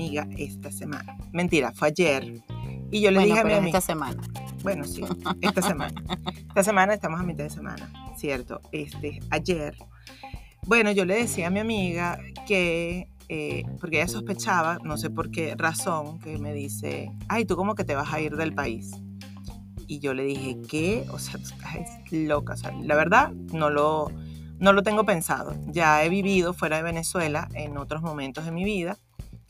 amiga esta semana. Mentira, fue ayer. Y yo le Bueno, dije a mi amiga. esta semana. Bueno, sí, esta semana. Esta semana estamos a mitad de semana, ¿cierto? Este, ayer. Bueno, yo le decía a mi amiga que, eh, porque ella sospechaba, no sé por qué razón, que me dice, ay, tú como que te vas a ir del país. Y yo le dije, ¿qué? O sea, tú estás loca. O sea, la verdad, no lo, no lo tengo pensado. Ya he vivido fuera de Venezuela en otros momentos de mi vida,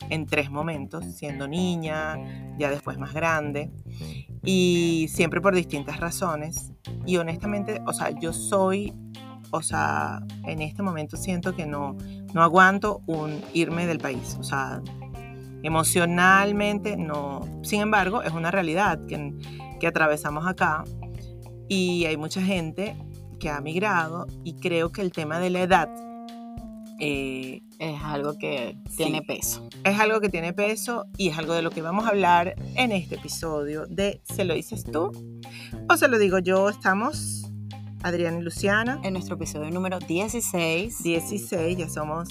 en tres momentos, siendo niña, ya después más grande y siempre por distintas razones. Y honestamente, o sea, yo soy, o sea, en este momento siento que no, no aguanto un irme del país, o sea, emocionalmente no. Sin embargo, es una realidad que, que atravesamos acá y hay mucha gente que ha migrado y creo que el tema de la edad eh, Es algo que Sí. tiene peso. es algo que tiene peso y es algo de lo que vamos a hablar en este episodio de ¿Se lo dices tú? O se lo digo yo, estamos Adriana y Luciana, En nuestro episodio número 16. 16, ya somos,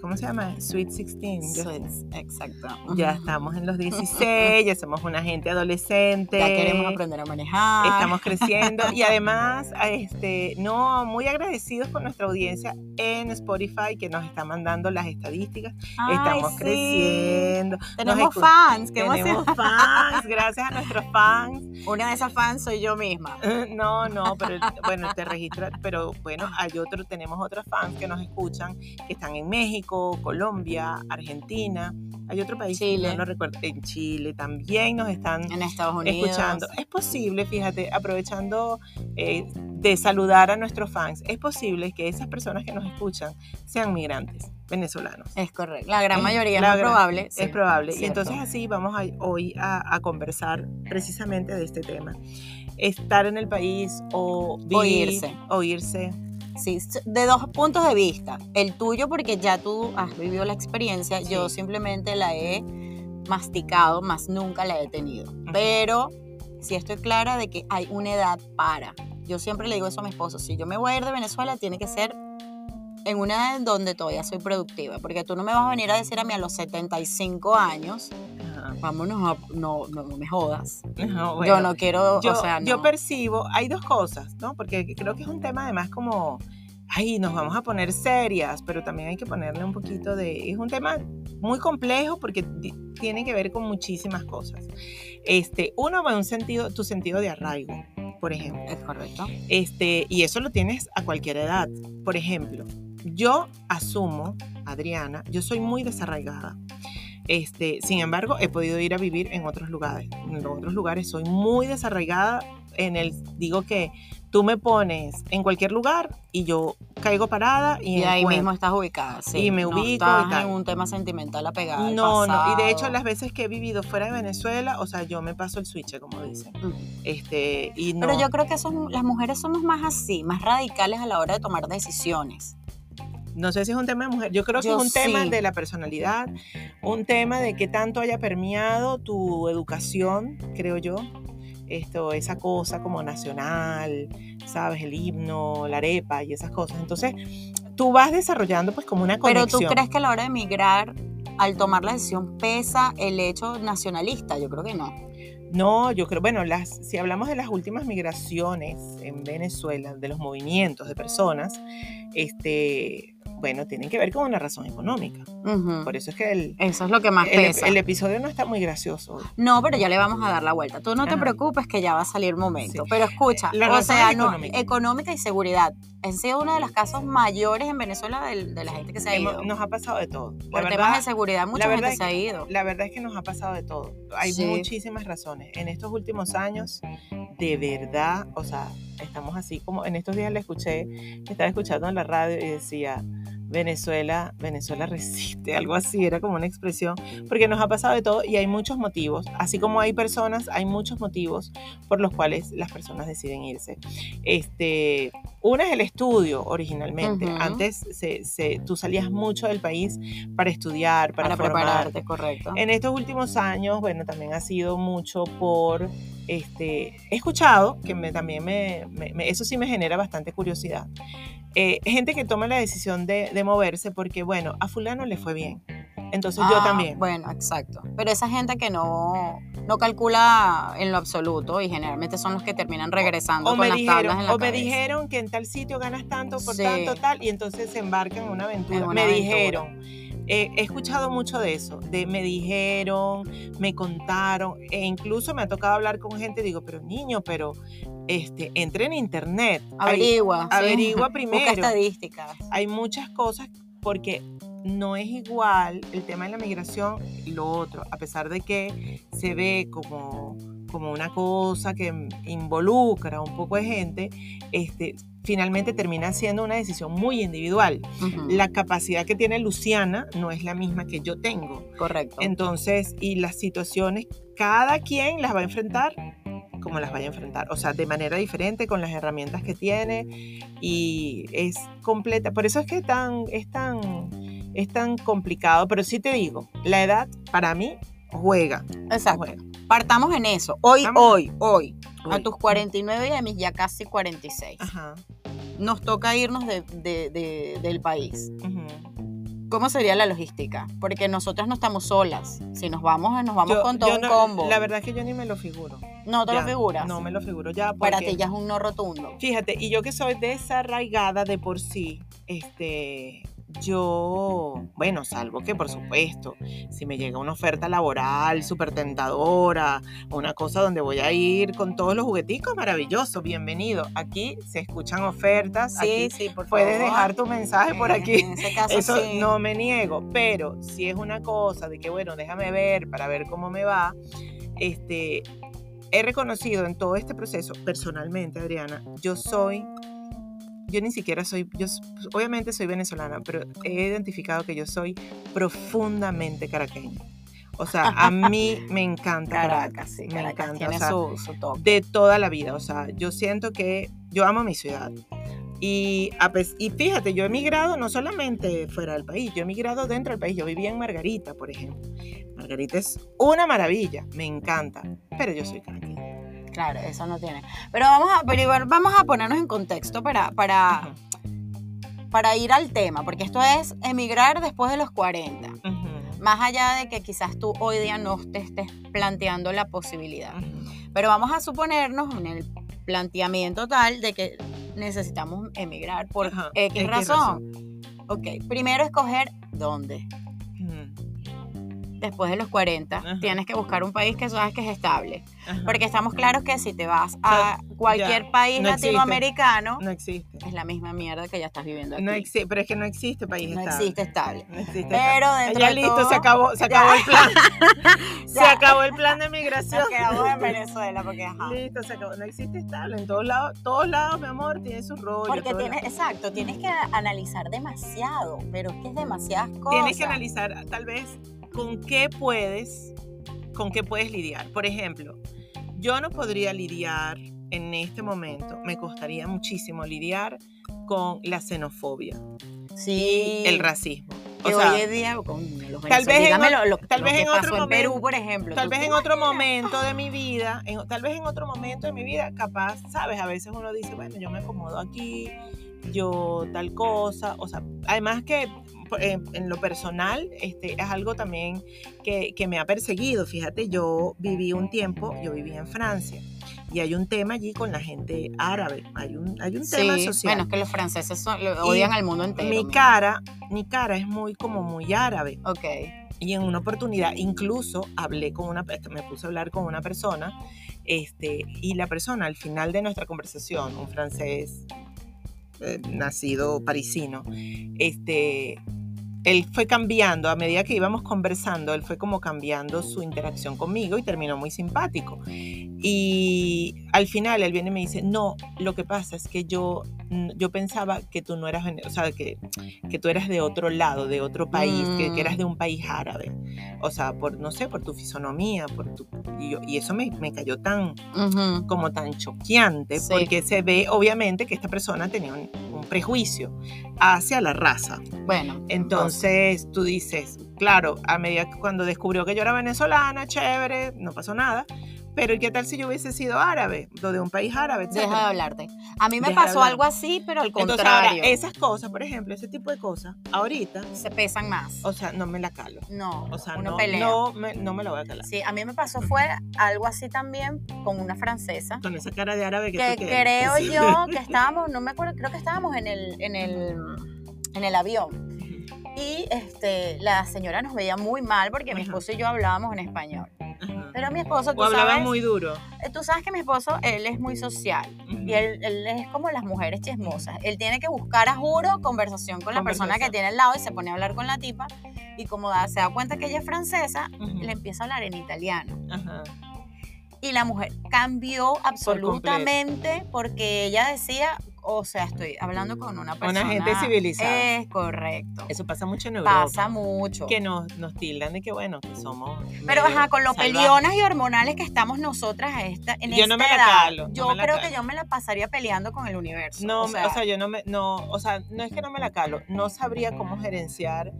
¿cómo se llama? Sweet 16. Ya, Suits, exacto. ya estamos en los 16, ya somos una gente adolescente. Ya queremos aprender a manejar. Estamos creciendo y además, este, no, muy agradecidos con nuestra audiencia en Spotify que nos está mandando las estadísticas. Ay, Estamos sí. creciendo. Tenemos fans. Qué Tenemos emoción. fans, gracias a nuestros fans. Una de esas fans soy yo misma. No, no, pero bueno, te registra, pero bueno, hay otro, tenemos otros fans que nos escuchan, que están en México, Colombia, Argentina, hay otro país, que Chile. no recuerdo, en Chile también nos están En Estados Unidos. escuchando. Es posible, fíjate, aprovechando eh, de saludar a nuestros fans, es posible que esas personas que nos escuchan sean migrantes venezolanos. Es correcto. La gran Es mayoría la es gran- probable. sí. Es probable. Y entonces así vamos a- hoy a, a conversar precisamente de este tema. Estar en el país o O vivir, irse. o irse. Sí, de dos puntos de vista. El tuyo porque ya tú has vivido la experiencia, yo simplemente la he masticado, más nunca la he tenido. Pero sí estoy clara de que hay una edad para. Yo siempre le digo eso a mi esposo, si yo me voy a ir de Venezuela tiene que ser en una edad en donde todavía soy productiva, porque tú no me vas a venir a decir a mí a los 75 años, Ajá. vámonos a, no, no, no me jodas. No, yo no quiero, yo, o sea, yo no. percibo, hay dos cosas, ¿no? Porque creo que es un tema además como, ay, nos vamos a poner serias, pero también hay que ponerle un poquito de, es un tema muy complejo porque ti- tiene que ver con muchísimas cosas. Este, uno, bueno, un sentido, tu sentido de arraigo, por ejemplo. es correcto. Este, y eso lo tienes a cualquier edad. Por ejemplo, yo asumo, Adriana, yo soy muy desarraigada. Este, sin embargo, he podido ir a vivir en otros lugares. En otros lugares soy muy desarraigada. En el, digo que tú me pones en cualquier lugar y yo caigo parada y, Y ahí encuentro- mismo estás ubicada, sí. Y me no ubico y estás tal. en un tema sentimental apegado al No, no. Y de hecho, las veces que he vivido fuera de Venezuela, o sea, yo me paso el switch, como dicen. Ujú. Este, y no. Pero yo creo que son, las mujeres somos más así, más radicales a la hora de tomar decisiones. No sé si es un tema de mujer, yo creo que Yo es un tema de la personalidad, un tema de que tanto haya permeado tu educación, creo yo, esto, esa cosa como nacional, sabes, el himno, la arepa y esas cosas. Entonces, tú vas desarrollando pues como una Pero conexión. tú crees que a la hora de emigrar, al tomar la decisión, pesa el hecho nacionalista? Yo creo que no. No, yo creo, bueno, las, si hablamos de las últimas migraciones en Venezuela, de los movimientos de personas, este, bueno, tienen que ver con una razón económica. Por eso es que el, Eso es lo que más el, pesa. el episodio no está muy gracioso. No, pero ya le vamos a dar la vuelta. Tú no te preocupes que ya va a salir momento. Sí. Pero escucha, La o sea, es no, económica. económica y seguridad. Han sido uno de los casos mayores en Venezuela de, la gente que se ha ido. nos ha pasado de todo. La Por temas de seguridad, mucha la gente se ha ido. la verdad es que nos ha pasado de todo. Hay Sí. muchísimas razones. En estos últimos años, de verdad, o sea, estamos así como en estos días le escuché, estaba escuchando en la radio y decía, Venezuela, Venezuela resiste, algo así, era como una expresión, porque nos ha pasado de todo y hay muchos motivos, así como hay personas, hay muchos motivos por los cuales las personas deciden irse. Este, una es el estudio originalmente, antes se, se- tú salías mucho del país para estudiar, para, para prepararte, correcto. En estos últimos años, bueno, también ha sido mucho por, este, he escuchado, que me, también me, me- me- eso sí me genera bastante curiosidad, eh, gente que toma la decisión de, de moverse porque, bueno, a fulano le fue bien. Entonces yo Ah, también. Bueno, exacto. Pero esa gente que no, no calcula en lo absoluto y generalmente son los que terminan regresando O con me, las tablas dijeron, en la o me dijeron que en tal sitio ganas tanto por Sí. tanto tal y entonces se embarcan en una aventura. En una me aventura. dijeron. eh, he escuchado mucho de eso, de me dijeron, me contaron, e incluso me ha tocado hablar con gente, digo, pero niño, pero este, entre en internet, hay- Averigua. sí. averigua Busca primero. estadísticas. hay muchas cosas porque no es igual el tema de la migración y lo otro, a pesar de que se ve como, como una cosa que involucra a un poco de gente, este, finalmente termina siendo una decisión muy individual. Ujú, La capacidad que tiene Luciana no es la misma que yo tengo. Correcto. Entonces, y las situaciones, cada quien las va a enfrentar como las vaya a enfrentar, o sea, de manera diferente, con las herramientas que tiene, y es completa. Por eso es que tan, es, tan, es tan complicado, pero sí te digo, la edad para mí juega. Exacto. juega. Partamos en eso. Hoy, Vamos. hoy, hoy. A tus 49 y a mis ya casi 46. Ajá. Nos toca irnos de- de- de- del país. ujú. ¿Cómo sería la logística? Porque nosotras no estamos solas. Si nos vamos, nos vamos Yo- con todo un no- combo. La verdad es que yo ni me lo figuro. no te Ya, lo figuras. No me lo figuro ya. Para porque- ti ya es un no rotundo. Fíjate, y yo que soy desarraigada de por sí, este, yo, bueno, salvo que por supuesto, si me llega una oferta laboral súper tentadora, una cosa donde voy a ir con todos los jugueticos, maravilloso, bienvenido. Aquí se escuchan ofertas, Sí, aquí sí, por puedes favor. dejar tu mensaje por aquí. En ese caso, Eso sí. no me niego, pero si es una cosa de que, bueno, déjame ver para ver cómo me va, este, he reconocido en todo este proceso, personalmente, Adriana, yo soy, yo ni siquiera soy, yo s- obviamente soy venezolana, pero he identificado que yo soy profundamente caraqueña. O sea, a mí me encanta Caracas, Caracas, sí, me Caracas encanta, tiene o sea, su, su toque. de toda la vida. O sea, yo siento que yo amo mi ciudad. Y, y fíjate, yo he emigrado no solamente fuera del país, yo he emigrado dentro del país. Yo vivía en Margarita, por ejemplo. Margarita es una maravilla, me encanta, pero yo soy caraqueña. Claro, eso no tiene. Pero vamos a, vamos a ponernos en contexto para, para, para ir al tema, porque esto es emigrar después de los 40. Ujú, ujú, Más allá de que quizás tú hoy día no te estés planteando la posibilidad. Pero vamos a suponernos en el planteamiento tal de que necesitamos emigrar por X, X razón. Ok, primero escoger dónde. Después de los 40, Ajá. tienes que buscar un país que sabes que es estable. ajá. Porque estamos claros que si te vas a cualquier país no latinoamericano, No existe. es la misma mierda que ya estás viviendo aquí. No existe, pero es que no existe país No estable. existe estable. No existe Pero estable. dentro ya de listo, todo- se acabó, se Ya. acabó el plan. se acabó el plan de migración. Nos quedamos en Venezuela porque ajá. Listo, se acabó. No existe estable. En todos lados, todos lados, mi amor, tiene su rollo. Porque tienes, exacto, tienes que analizar demasiado, pero es que es demasiadas cosas. Tienes que analizar tal vez con qué puedes, con qué puedes lidiar. Por ejemplo, yo no podría lidiar en este momento, me costaría muchísimo lidiar con la xenofobia Sí. y el racismo. O sea, hoy en día, coño, los tal vez en lo, lo- tal lo vez en otro en Perú, momento- por ejemplo. Tal ¿tú vez en otro momento de mi vida, en- tal vez en otro momento de mi vida, capaz, sabes, a veces uno dice, bueno, yo me acomodo aquí, yo tal cosa, o sea, además que en, en lo personal, este, es algo también que, que me ha perseguido, fíjate, yo viví un tiempo, yo viví en Francia, y hay un tema allí con la gente árabe, hay un, hay un tema Sí, social. bueno, es que los franceses son- lo Y odian al mundo entero. mi mira. cara, mi cara es muy como muy árabe. Ok. Y en una oportunidad, incluso hablé con una, este, me puse a hablar con una persona, este, y la persona al final de nuestra conversación, un francés eh, nacido parisino, este, él fue cambiando, a medida que íbamos conversando, él fue como cambiando su interacción conmigo y terminó muy simpático. Y al final él viene y me dice, no, lo que pasa es que yo, yo pensaba que tú no eras, o sea, que, que tú eras de otro lado, de otro país, que, que eras de un país árabe. O sea, por, no sé, por tu fisonomía, por tu... Y, yo- y eso me, me cayó tan, como tan choqueante, Sí. porque se ve obviamente que esta persona tenía un, un prejuicio hacia la raza. Bueno, Entonces tú dices, claro, a medida que cuando descubrió que yo era venezolana, chévere, no pasó nada, Pero ¿y qué tal si yo hubiese sido árabe? O de un país árabe, Deja de hablarte. A mí me Deja pasó algo así, pero al Entonces ahora, contrario. esas cosas, por ejemplo, ese tipo de cosas, ahorita, Se pesan más. o sea, no me la calo. No, O sea, uno no, pelea. no, me, no me la voy a calar. Sí, a mí me pasó fue algo así también con una francesa. Con esa cara de árabe que, que tú quieres. creo yo que estábamos, no me acuerdo, creo que estábamos en el, en el, en el avión. Y este, la señora nos veía muy mal porque mi esposo y yo hablábamos en español. Pero mi esposo, tú O hablaba sabes, muy duro. eh, tú sabes que mi esposo, él es muy social. Y él, él es como las mujeres chismosas. Él tiene que buscar, a juro, conversación con la persona que tiene al lado y se pone a hablar con la tipa. Y como da- se da cuenta que ella es francesa, Ujú. le empieza a hablar en italiano. Ajá. Y la mujer cambió absolutamente porque ella decía, o sea, estoy hablando con una persona. gente civilizada. Es correcto. Eso pasa mucho en Europa. Pasa mucho. Que nos, nos tildan de que, bueno, que somos. Pero ajá, con lo salvajes. pelionas y hormonales que estamos nosotras a esta, en Yo no me la edad, calo, no yo la creo calo. que yo me la pasaría peleando con el universo. No, o sea, yo no me, no, o sea, no es que no me la calo, no sabría cómo gerenciar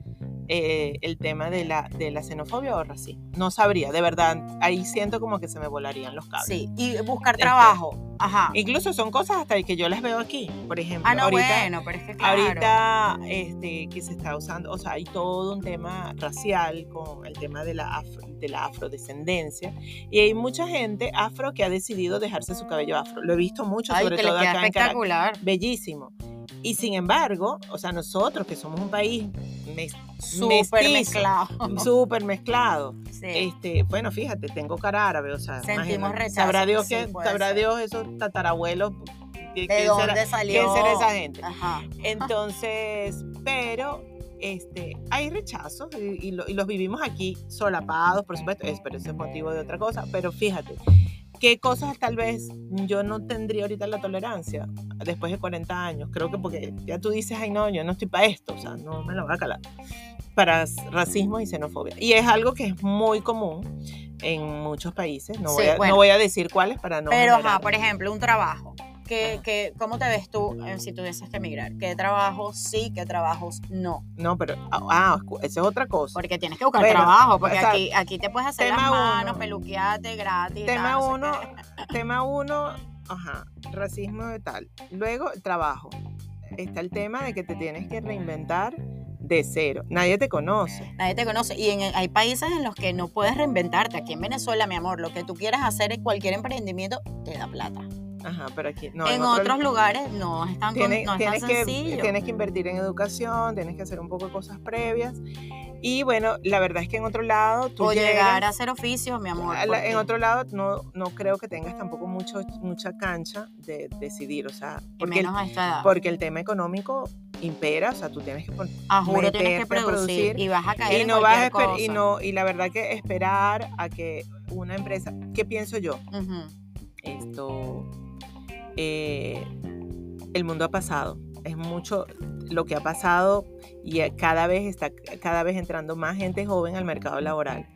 eh, el tema de la, de la xenofobia o racismo. No sabría, de verdad, ahí siento como que se me volarían los cables. sí, y buscar Este, trabajo. Ajá. Incluso son cosas hasta que yo las veo aquí, por ejemplo. Ah, no, ahorita, bueno, pero es que claro. Ahorita este, que se está usando, o sea, hay todo un tema racial con el tema de la, afro- de la afrodescendencia y hay mucha gente afro que ha decidido dejarse su cabello afro. Lo he visto mucho, Ay, sobre que todo acá en Caracas. espectacular. Bellísimo. Y sin embargo, o sea, nosotros que somos un país mes- Súper mezclado. súper mezclado, Sí. este, bueno, fíjate, tengo cara árabe, o sea, Sentimos rechazo, sabrá Dios sí, que, sabrá ser. Dios esos tatarabuelos, ¿qué- ¿De quién dónde será- salió? quién será esa gente? Ajá. Entonces, pero este, hay rechazos y, y lo- y los vivimos aquí solapados, por supuesto, es, pero eso es motivo de otra cosa, pero fíjate, ¿qué cosas tal vez yo no tendría ahorita la tolerancia después de 40 años? Creo que porque ya tú dices, ay no, yo no estoy para esto, o sea, no me lo voy a calar, para racismo y xenofobia. Y es algo que es muy común en muchos países, no, Sí, voy, a, bueno. no voy a decir cuáles para no... Pero, ajá, por ejemplo, un trabajo. ¿Qué, qué- ¿Cómo te ves tú eh, si tuvieses que emigrar? ¿Qué trabajos sí, qué trabajos no? No, pero, ah, escu- esa es otra cosa. Porque tienes que buscar trabajo, porque o sea, aquí, aquí te puedes hacer las manos, uno. peluquearte gratis. Tema tal, no sé uno, tema uno, ajá, racismo de tal. Luego, trabajo. Está el tema de que te tienes que reinventar de cero. Nadie te conoce. Nadie te conoce. Y en- hay países en los que no puedes reinventarte. Aquí en Venezuela, mi amor, lo que tú quieras hacer en cualquier emprendimiento te da plata. Ajá, pero aquí no. en otro- otros lugares no es tan, tienes, no es tan tienes que, sencillo. tienes que invertir en educación, tienes que hacer un poco de cosas previas. Y bueno, la verdad es que en otro lado tú o llegar llegas- a hacer oficios, mi amor. la- en otro lado no, no creo que tengas tampoco mucho, mucha cancha de decidir, o sea, porque menos a esta edad. porque el tema económico impera, o sea, tú tienes que pon- a juro tienes que producir, producir, y vas a caer y en no vas a y no y la verdad que esperar a que una empresa qué pienso yo esto eh, el mundo ha pasado. Es mucho lo que ha pasado y eh, cada vez está cada vez entrando más gente joven al mercado laboral.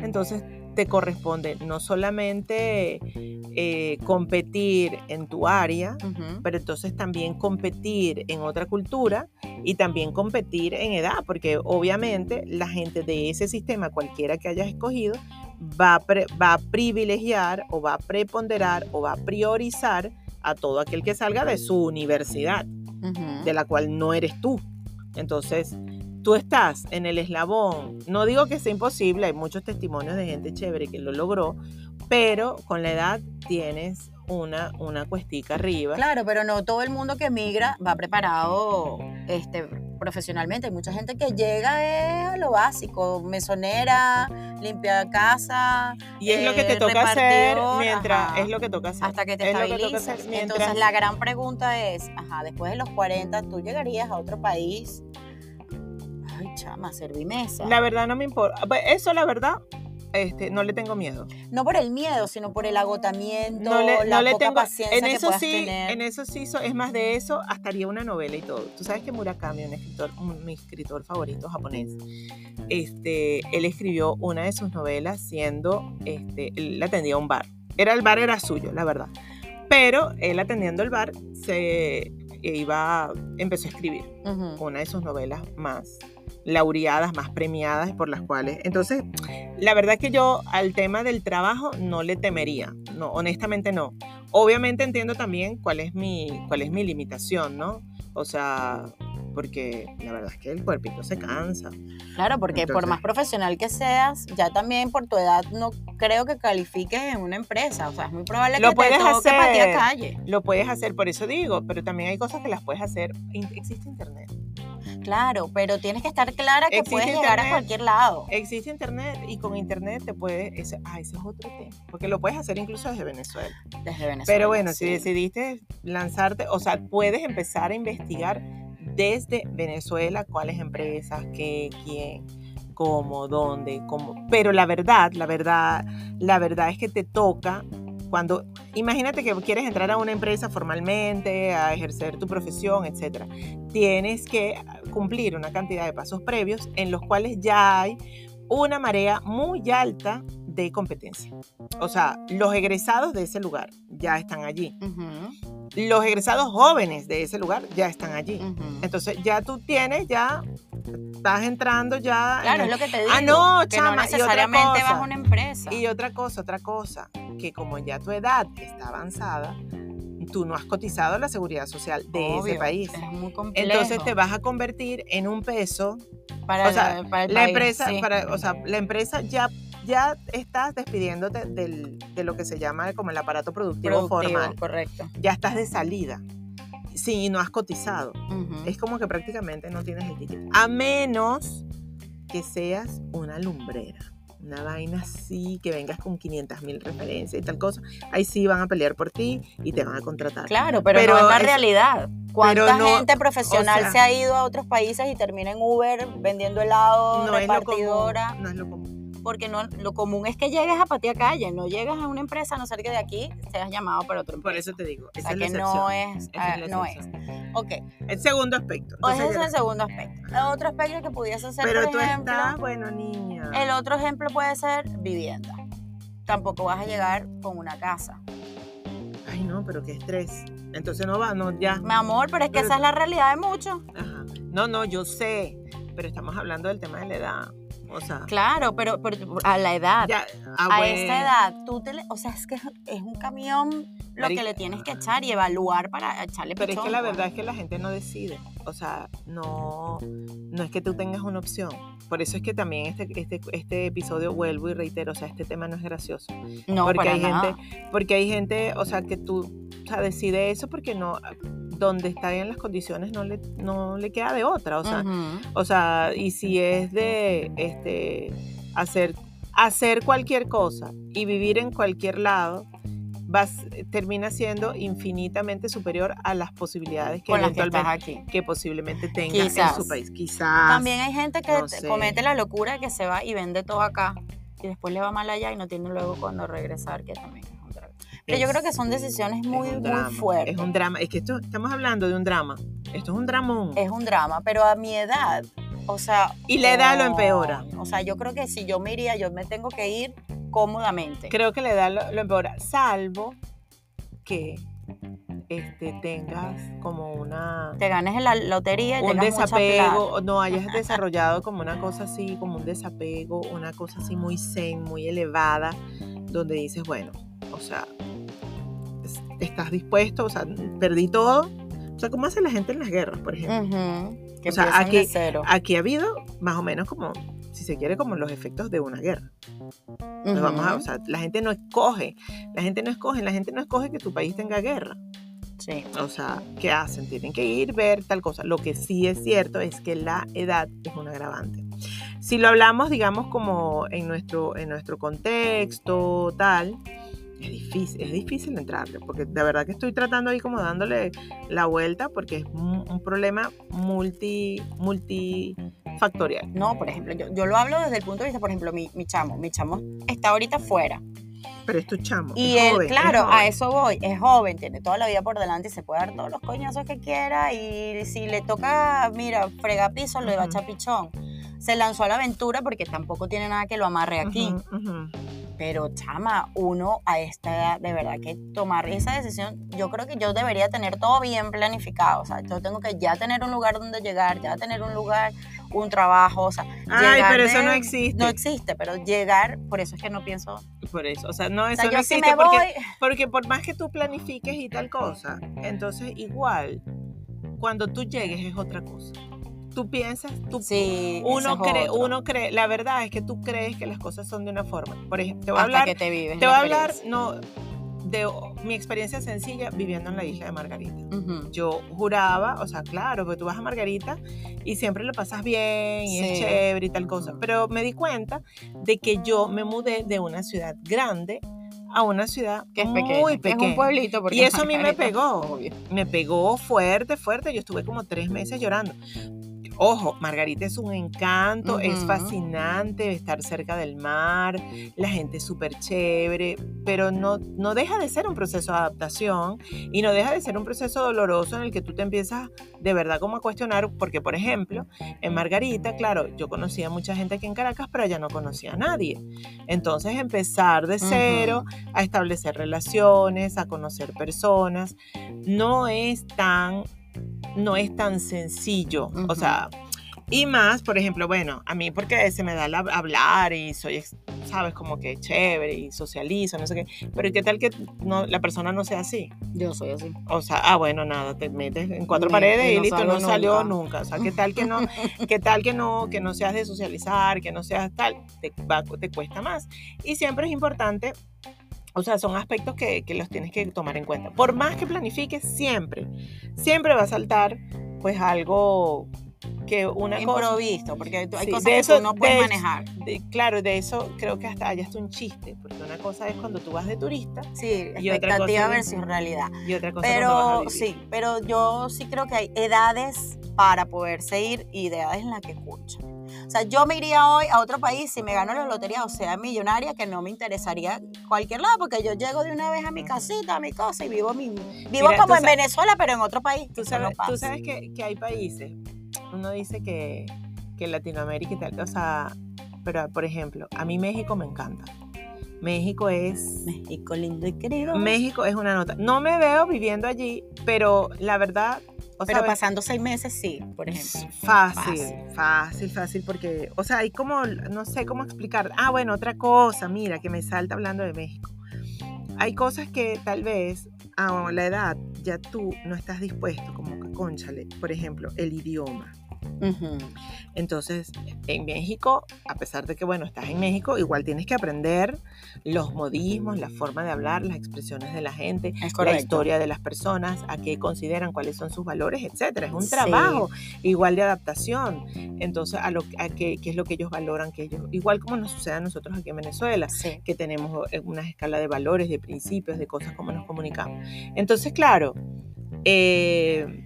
Entonces te corresponde no solamente eh, competir en tu área pero entonces también competir en otra cultura y también competir en edad, porque obviamente la gente de ese sistema, cualquiera que hayas escogido, va a, va a privilegiar o va a preponderar o va a priorizar a todo aquel que salga de su universidad, de la cual no eres tú. Entonces, tú estás en el eslabón, no digo que sea imposible, hay muchos testimonios de gente chévere que lo logró, pero con la edad tienes una, una cuestica arriba. Claro, pero no todo el mundo que emigra va preparado este, profesionalmente. Hay mucha gente que llega eh, a lo básico, mesonera, limpia casa, Y es lo que te eh, toca hacer mientras, ajá. es lo que toca hacer. hasta que te es que estabilizas. mientras- Entonces la gran pregunta es, ajá, después de los 40, ¿tú llegarías a otro país? Ay, chama, servimesa. La verdad no me importa. Pues, Eso la verdad, este, no le tengo miedo. No por el miedo, sino por el agotamiento, No le, la no le poca tengo. paciencia En que eso sí, tener. en eso sí, es más de eso, hasta haría una novela y todo. Tú sabes que Murakami, un escritor, un- mi escritor favorito japonés, este, él escribió una de sus novelas siendo, este, él atendía un bar. Era el bar era suyo, la verdad. Pero él atendiendo el bar se iba, empezó a escribir. Una de sus novelas más laureadas, más premiadas por las cuales. Entonces, la verdad es que yo al tema del trabajo no le temería, no, honestamente no. Obviamente entiendo también cuál es mi, cuál es mi limitación, ¿no? O sea, porque la verdad es que el cuerpito se cansa. Claro, porque por Entonces- más profesional que seas, ya también por tu edad no creo que califiques en una empresa. O sea, es muy probable Lo que puedes te hacer. patear calle. Lo puedes hacer, por eso digo, pero también hay cosas que las puedes hacer. Existe internet. Claro, pero tienes que estar clara que Existe puedes llegar a cualquier lado. Existe internet y con internet te puedes. Ah, ese es otro tema. Porque lo puedes hacer incluso desde Venezuela. Desde Venezuela. Pero bueno, si decidiste lanzarte, o sea, puedes empezar a investigar desde Venezuela cuáles empresas, qué, quién, cómo, dónde, cómo. Pero la verdad, la verdad, la verdad es que te toca cuando, imagínate que quieres entrar a una empresa formalmente, a ejercer tu profesión, etcétera. Tienes que cumplir una cantidad de pasos previos en los cuales ya hay una marea muy alta de competencia. O sea, los egresados de ese lugar ya están allí. Los egresados jóvenes de ese lugar ya están allí. Entonces ya tú tienes, ya estás entrando ya. Claro, es lo que te digo. Ah, no, que chama, no y otra necesariamente vas a una empresa. Y otra cosa, otra cosa, que como ya tu edad está avanzada, tú no has cotizado la seguridad social de ese país. Es muy complejo. Entonces te vas a convertir en un peso. para, o sea, el- para el La país, empresa, sí. para, o sea, la empresa ya, ya estás despidiéndote del- de lo que se llama como el aparato productivo, Productivo, formal. correcto. Ya estás de salida. Sí, y no has cotizado. Es como que prácticamente no tienes el ticket. A menos que seas una lumbrera. Una vaina así, que vengas con 500 mil referencias y tal cosa. Ahí sí van a pelear por ti y te van a contratar. Claro, pero, Pero no es la es- realidad. ¿Cuánta no- gente profesional o sea- se ha ido a otros países y termina en Uber vendiendo helado, no es lo repartidora? común. No es lo común. Porque no, lo común es que llegues a patear calle, no llegas a una empresa a no ser que de aquí seas llamado para otra Por eso te digo. o Esa sea es la que no es, Esa ah, es la no es. Ok, El segundo aspecto. o Entonces ese es el segundo aspecto. El otro aspecto que pudiese ser, Pero por tú ejemplo, estás, bueno, niña. el otro ejemplo puede ser vivienda. Tampoco vas a llegar con una casa. Ay, no, pero qué estrés. Entonces no va, no, ya. Mi amor, pero es que Pero- esa es la realidad de muchos. Ajá. No, no, yo sé. Pero estamos hablando del tema de la edad. O sea, Claro, pero, pero a la edad, ya. ah, a bueno. esta edad, tú te le- o sea, es que es un camión lo que le tienes que echar y evaluar para echarle Pero es que la verdad es que la gente no decide. O sea, no, no es que tú tengas una opción. Por eso es que también este, este, este episodio vuelvo y reitero, o sea, este tema no es gracioso. No, porque para hay nada. gente, porque hay gente, o sea, que tú o sea, decide eso porque no, donde está en las condiciones no le, no le queda de otra. O sea, o sea, y si es de este hacer, hacer cualquier cosa y vivir en cualquier lado, vas, termina siendo infinitamente superior a las posibilidades que con las que estás eventualmente aquí. que posiblemente tenga en su país. Quizás. También hay gente que no te- sé. comete la locura que se va y vende todo acá y después le va mal allá y no tiene luego cuando regresar, que también es. Pero yo es- creo que son decisiones es muy, muy fuertes. Es un drama. Es que esto, estamos hablando de un drama. Esto es un dramón. es un drama, pero a mi edad, o sea... Y la edad lo empeora. O sea, yo creo que si yo me iría, yo me tengo que ir cómodamente. Creo que la edad lo, lo empeora, salvo que este, tengas como una Te ganes en la lotería y un desapego, no hayas desarrollado como una cosa así, como un desapego, una cosa así muy zen, muy elevada, donde dices, bueno, o sea, es- estás dispuesto, o sea, perdí todo. O sea, ¿cómo hace la gente en las guerras, por ejemplo? Que O sea, aquí- cero. Aquí ha habido más o menos como, si se quiere, como los efectos de una guerra. Vamos a, o Ujú, sea, la gente no escoge, la gente no escoge, la gente no escoge que tu país tenga guerra. Sí. O sea, ¿qué hacen? Tienen que ir, ver tal cosa. Lo que sí es cierto es que la edad es un agravante. Si lo hablamos, digamos, como en nuestro, en nuestro contexto, tal, es difícil, es difícil entrarle, porque de verdad que estoy tratando ahí como dándole la vuelta, porque es un, problema multi, multifactorial. No, por ejemplo, yo, yo lo hablo desde el punto de vista, por ejemplo, mi, mi chamo. Mi chamo está ahorita fuera. Pero es tu chamo. Y es él, joven, es claro, joven. a eso voy. Es joven, tiene toda la vida por delante y se puede dar todos los coñazos que quiera. Y si le toca, mira, frega piso, le va a Ujú. echar pichón. Se lanzó a la aventura porque tampoco tiene nada que lo amarre aquí. Pero, chama, uno a esta edad, de verdad que tomar esa decisión, yo creo que yo debería tener todo bien planificado. O sea, yo tengo que ya tener un lugar donde llegar, ya tener un lugar, un trabajo, o sea. Ay, pero eso no existe. No existe, pero llegar, por eso es que no pienso. Por eso, o sea, no, O eso sea, no si existe porque, voy. porque por más que tú planifiques y tal cosa, entonces igual, cuando tú llegues es otra cosa. Tú piensas, tú, Sí, uno cree, uno cree, la verdad es que tú crees que las cosas son de una forma. Por ejemplo, te voy a Hasta hablar, que te vives. te voy a hablar, no, de mi experiencia sencilla viviendo en la isla de Margarita. Yo juraba, o sea, claro, porque tú vas a Margarita y siempre lo pasas bien y es chévere y tal cosa. Pero me di cuenta de que yo me mudé de una ciudad grande a una ciudad Que es pequeño. muy que Es pequeña. un pueblito. porque Y eso a mí me pegó. obvio. Me pegó fuerte, fuerte. Yo estuve como tres meses llorando. Ojo, Margarita es un encanto, es fascinante estar cerca del mar, la gente es súper chévere, pero no, no deja de ser un proceso de adaptación y no deja de ser un proceso doloroso en el que tú te empiezas de verdad como a cuestionar, porque por ejemplo, en Margarita, claro, yo conocía a mucha gente aquí en Caracas, pero allá no conocía a nadie. Entonces empezar de cero, a establecer relaciones, a conocer personas, no es tan, no es tan sencillo. O Ujú. sea, y más, por ejemplo, bueno, a mí porque se me da hab- hablar y soy, sabes, como que chévere y socializo, no sé qué, pero ¿qué tal que no, la persona no sea así? Yo soy así. O sea, ah, bueno, nada, te metes en cuatro Me- paredes y no listo, no salió nunca. nunca. O sea, ¿qué tal que no, qué tal que no, que no seas de socializar, que no seas tal? Te, va- te cuesta más. Y siempre es importante, o sea, son aspectos que, que los tienes que tomar en cuenta. Por más que planifiques, siempre, siempre va a saltar, pues, algo que una cosa... Improvisto, porque hay Sí, cosas de que tú no puedes de- manejar. de- claro, de eso creo que hasta haya hasta un chiste, porque una cosa es cuando tú vas de turista Sí, Y otra cosa expectativa es- versus realidad. y otra cosa cuando vas a Pero vivir. sí, pero yo sí creo que hay edades para poderse ir y edades en las que escuchan. O sea, yo me iría hoy a otro país si me gano la lotería o sea millonaria, que no me interesaría cualquier lado, porque yo llego de una vez a mi casita, a mi cosa y vivo mi... Vivo Mira, como en Venezuela, pero en otro país. Sabes, tú sabes que, que hay países, uno dice que, que Latinoamérica y tal, o sea, pero por ejemplo, a mí México me encanta. México es... México lindo y querido. México es una nota. No me veo viviendo allí, pero la verdad, o pero pasando seis meses, sí, por ejemplo. fácil, fácil, fácil, porque, o sea, hay como, no sé cómo explicar. Ah, bueno, otra cosa, mira, que me salta hablando de México. Hay cosas que tal vez a la edad ya tú no estás dispuesto, como que, conchale, por ejemplo, el idioma. Ujú. Entonces, en México, a pesar de que, bueno, estás en México, igual tienes que aprender los modismos, la forma de hablar, las expresiones de la gente, la historia de las personas, a qué consideran, cuáles son sus valores, etcétera. Es un Sí. trabajo igual de adaptación. Entonces, a, lo, a qué, qué es lo que ellos valoran, que ellos, igual como nos sucede a nosotros aquí en Venezuela Sí. que tenemos eh, una escala de valores, de principios, de cosas como nos comunicamos. Entonces, claro, eh,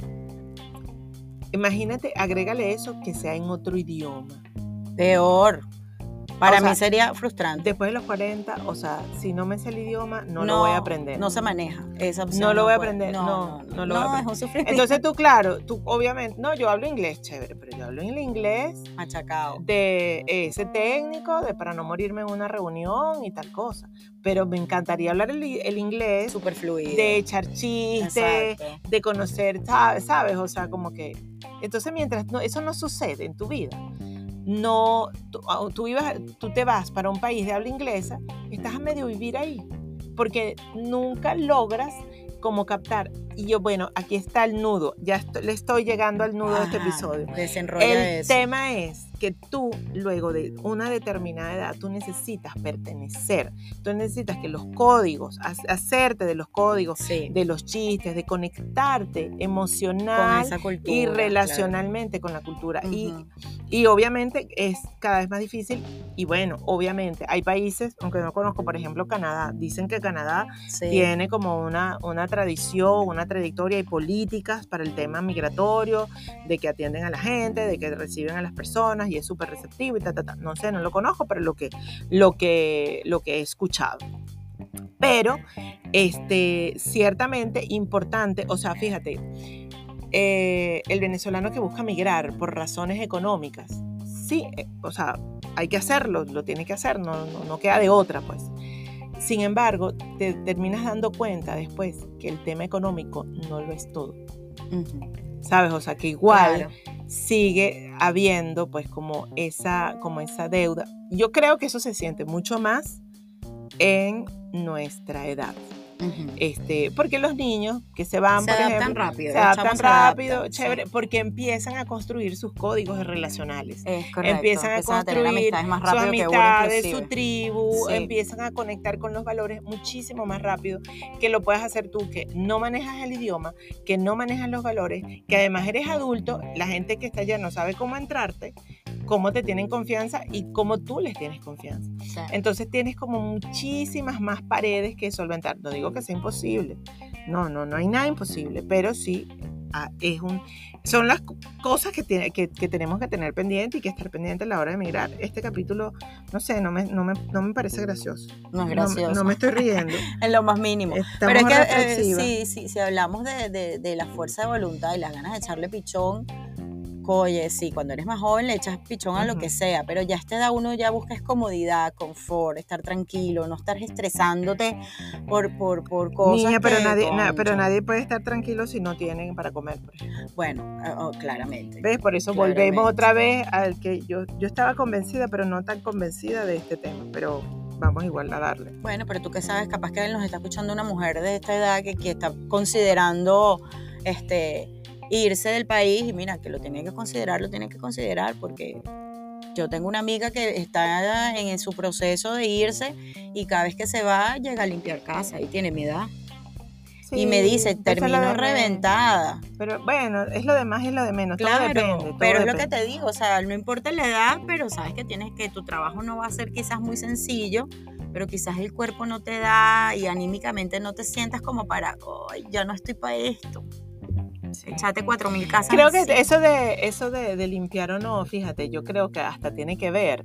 imagínate, agrégale eso que sea en otro idioma. Peor. Para O sea, mí sería frustrante. Después de los 40, o sea, si no me sé el idioma, no, lo voy a aprender. No se maneja. Esa opción No lo voy a aprender, no, no lo voy a No, aprender. es un sufrimiento. Entonces tú, claro, tú obviamente, no, yo hablo inglés, chévere, pero yo hablo en el inglés machacado. de ese técnico, de para no morirme en una reunión y tal cosa. Pero me encantaría hablar el, el inglés, Súper fluido. de echar chistes, Exacto. de conocer, sa- ¿sabes? O sea, como que... Entonces, mientras no, eso no sucede en tu vida, no, tú, tú, ibas- tú te vas para un país de habla inglesa, estás a medio vivir ahí, porque nunca logras como captar. Y yo, bueno, aquí está el nudo, ya le estoy llegando al nudo de este Ajá, episodio. Desenrolla El eso. tema es que tú, luego de una determinada edad, tú necesitas pertenecer. Tú necesitas que los códigos, ha- hacerte de los códigos, Sí. de los chistes, de conectarte Con emocional esa cultura. y claro. relacionalmente con la cultura. Y, Ujú. y obviamente es cada vez más difícil. Y bueno, obviamente hay países, aunque no conozco, por ejemplo, Canadá. Dicen que Canadá Sí. tiene como una, una tradición, una trayectoria y políticas para el tema migratorio, de que atienden a la gente, de que reciben a las personas y es súper receptivo y ta, ta, ta. No sé, no lo conozco, pero lo que, lo que, lo que he escuchado. Pero, este, ciertamente importante, o sea, fíjate, eh, el venezolano que busca migrar por razones económicas, sí, eh, o sea, hay que hacerlo, lo tiene que hacer, no, no, no queda de otra, pues. Sin embargo, te terminas dando cuenta después que el tema económico no lo es todo. ¿Sabes? O sea, que igual Claro. sigue habiendo pues como esa, como esa deuda. Yo creo que eso se siente mucho más en nuestra edad. Este, porque los niños que se van, Se por adaptan ejemplo, rápido. se adaptan rápido, adaptan, sí. chévere, porque empiezan a construir sus códigos relacionales. Es correcto. empiezan a construir amistades más sus rápido que uno, amistades, su tribu, Sí. empiezan a conectar con los valores muchísimo más rápido que lo puedes hacer tú, que no manejas el idioma, que no manejas los valores, que además eres adulto, la gente que está allá no sabe cómo entrarte, cómo te tienen confianza y cómo tú les tienes confianza. Sí. Entonces tienes como muchísimas más paredes que solventar. No digo que sea imposible. No, no, no hay nada imposible, pero sí ah, es un, son las co- cosas que, tiene, que, que tenemos que tener pendiente y que estar pendiente a la hora de emigrar. Este capítulo, no sé, no me, no me, no me parece gracioso. No es No, gracioso. no me estoy riendo. en lo más mínimo. Estamos Pero es que eh, sí, sí, si hablamos de, de- de la fuerza de voluntad y las ganas de echarle pichón, oye, sí, cuando eres más joven le echas pichón a lo que sea, pero ya a esta edad uno ya busca comodidad, confort, estar tranquilo, no estar estresándote por, por, por cosas. Niña, pero que, nadie, na- pero nadie puede estar tranquilo si no tienen para comer. por ejemplo. Bueno, eh, oh, claramente. ¿Ves? Por eso Claramente. volvemos otra vez al que yo, yo estaba convencida, pero no tan convencida de este tema. Pero vamos igual a darle. Bueno, pero tú qué sabes, capaz que nos está escuchando una mujer de esta edad que, que está considerando este irse del país y mira, que lo tiene que considerar, lo tiene que considerar porque yo tengo una amiga que está en su proceso de irse y cada vez que se va llega a limpiar casa y tiene mi edad. y me dice, termino reventada. Pero bueno, es lo de más y lo de menos. todo Claro, depende, todo pero es lo que te digo, o sea, no importa la edad, pero sabes que tienes que tu trabajo no va a ser quizás muy sencillo, pero quizás el cuerpo no te da y anímicamente no te sientas como para, ay, ya no estoy para esto. Sí. Echate cuatro mil casas. Creo que eso de eso de, de limpiar o no, fíjate, yo creo que hasta tiene que ver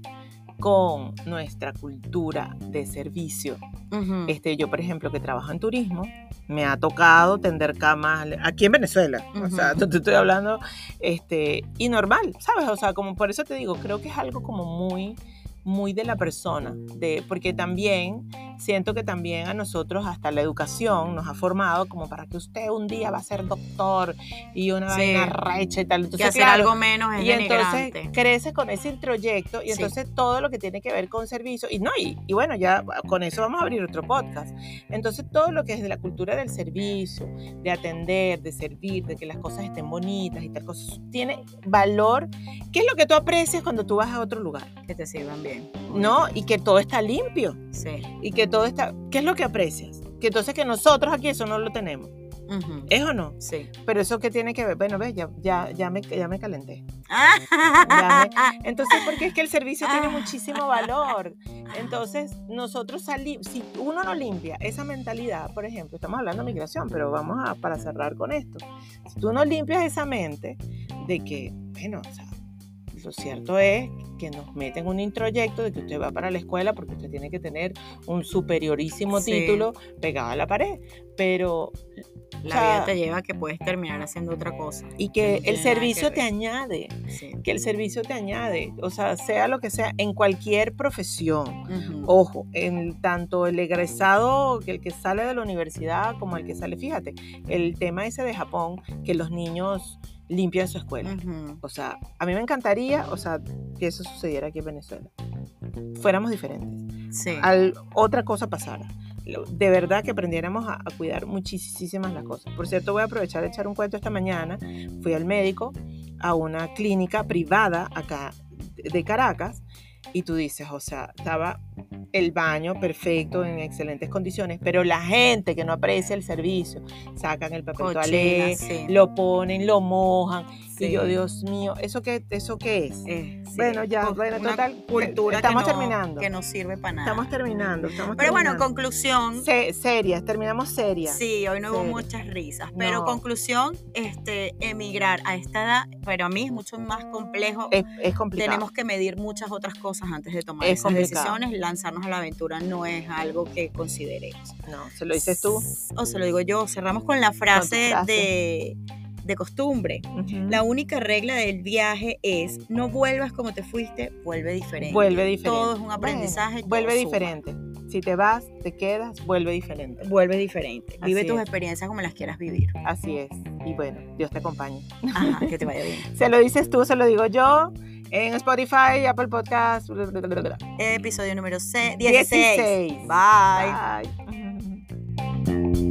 con nuestra cultura de servicio. Ujú. Este, yo, por ejemplo, que trabajo en turismo, me ha tocado tender camas aquí en Venezuela. O sea, te, te estoy hablando, este, y normal, ¿sabes? O sea, como por eso te digo, creo que es algo como muy muy de la persona, de, porque también siento que también a nosotros hasta la educación nos ha formado como para que usted un día va a ser doctor y una Sí. vaina recha y tal. Entonces, hacer claro, algo menos es y entonces denigrante. crece con ese introyecto y Sí. entonces todo lo que tiene que ver con servicio y no y, y bueno ya con eso vamos a abrir otro podcast entonces todo lo que es de la cultura del servicio de atender de servir de que las cosas estén bonitas y tal cosa tiene valor qué es lo que tú aprecias cuando tú vas a otro lugar Que te sirvan bien. no y que todo está limpio Sí. y que todo está qué es lo que aprecias que entonces que nosotros aquí eso no lo tenemos es o no Sí. pero eso que tiene que ver bueno ves ya ya ya me ya me calenté Ah, Entonces, porque es que el servicio tiene muchísimo valor. Entonces, nosotros salimos, si uno no limpia esa mentalidad, por ejemplo, estamos hablando de migración, pero vamos a, para cerrar con esto. Si tú no limpias esa mente de que, bueno, o sea, lo cierto es que nos meten un introyecto de que usted va para la escuela porque usted tiene que tener un superiorísimo Sí. título pegado a la pared, pero La O sea, vida te lleva a que puedes terminar haciendo otra cosa. y que No el que servicio te añade, Sí. que el servicio te añade, o sea, sea lo que sea, en cualquier profesión. Ojo, en tanto el egresado, que el que sale de la universidad, como el que sale, fíjate, el tema ese de Japón, que los niños limpian su escuela. Ujú. O sea, a mí me encantaría, o sea, que eso sucediera aquí en Venezuela. Fuéramos diferentes. Sí. Al, otra cosa pasara. De verdad que aprendiéramos a, a cuidar muchísimas las cosas. Por cierto, voy a aprovechar de echar un cuento esta mañana. Fui al médico a una clínica privada acá de Caracas y tú dices, o sea, estaba el baño perfecto, en excelentes condiciones, pero la gente que no aprecia el servicio, sacan el papel Cochina, toalé, sí. lo ponen, lo mojan. Sí. Y yo, Dios mío, ¿eso qué, eso qué es? Eh, sí. Bueno, ya, bueno, total, cultura estamos que no, terminando. que no sirve para nada. Estamos terminando. Estamos Pero bueno, conclusión. Se- serias, terminamos serias. Sí, hoy no hubo muchas risas, pero No. conclusión, este, emigrar a esta edad, pero a mí es mucho más complejo. Es, es complicado. Tenemos que medir muchas otras cosas antes de tomar Es esas complicado. decisiones. Lanzarnos a la aventura no es algo que consideremos. No, se lo dices tú. O se lo digo yo. Cerramos con la frase, frase. De, de costumbre. La única regla del viaje es no vuelvas como te fuiste, vuelve diferente. Vuelve diferente. Todo es un aprendizaje. Bueno, vuelve diferente. Si te vas, te quedas, vuelve diferente. Vuelve diferente. Vive Así tus es. experiencias como las quieras vivir. Así es. Y bueno, Dios te acompañe. Ajá, que te vaya bien. Se lo dices tú, se lo digo yo. En Spotify, Apple Podcast. bla, bla, bla, bla, bla. Episodio número se- 16. 16. Bye. Bye.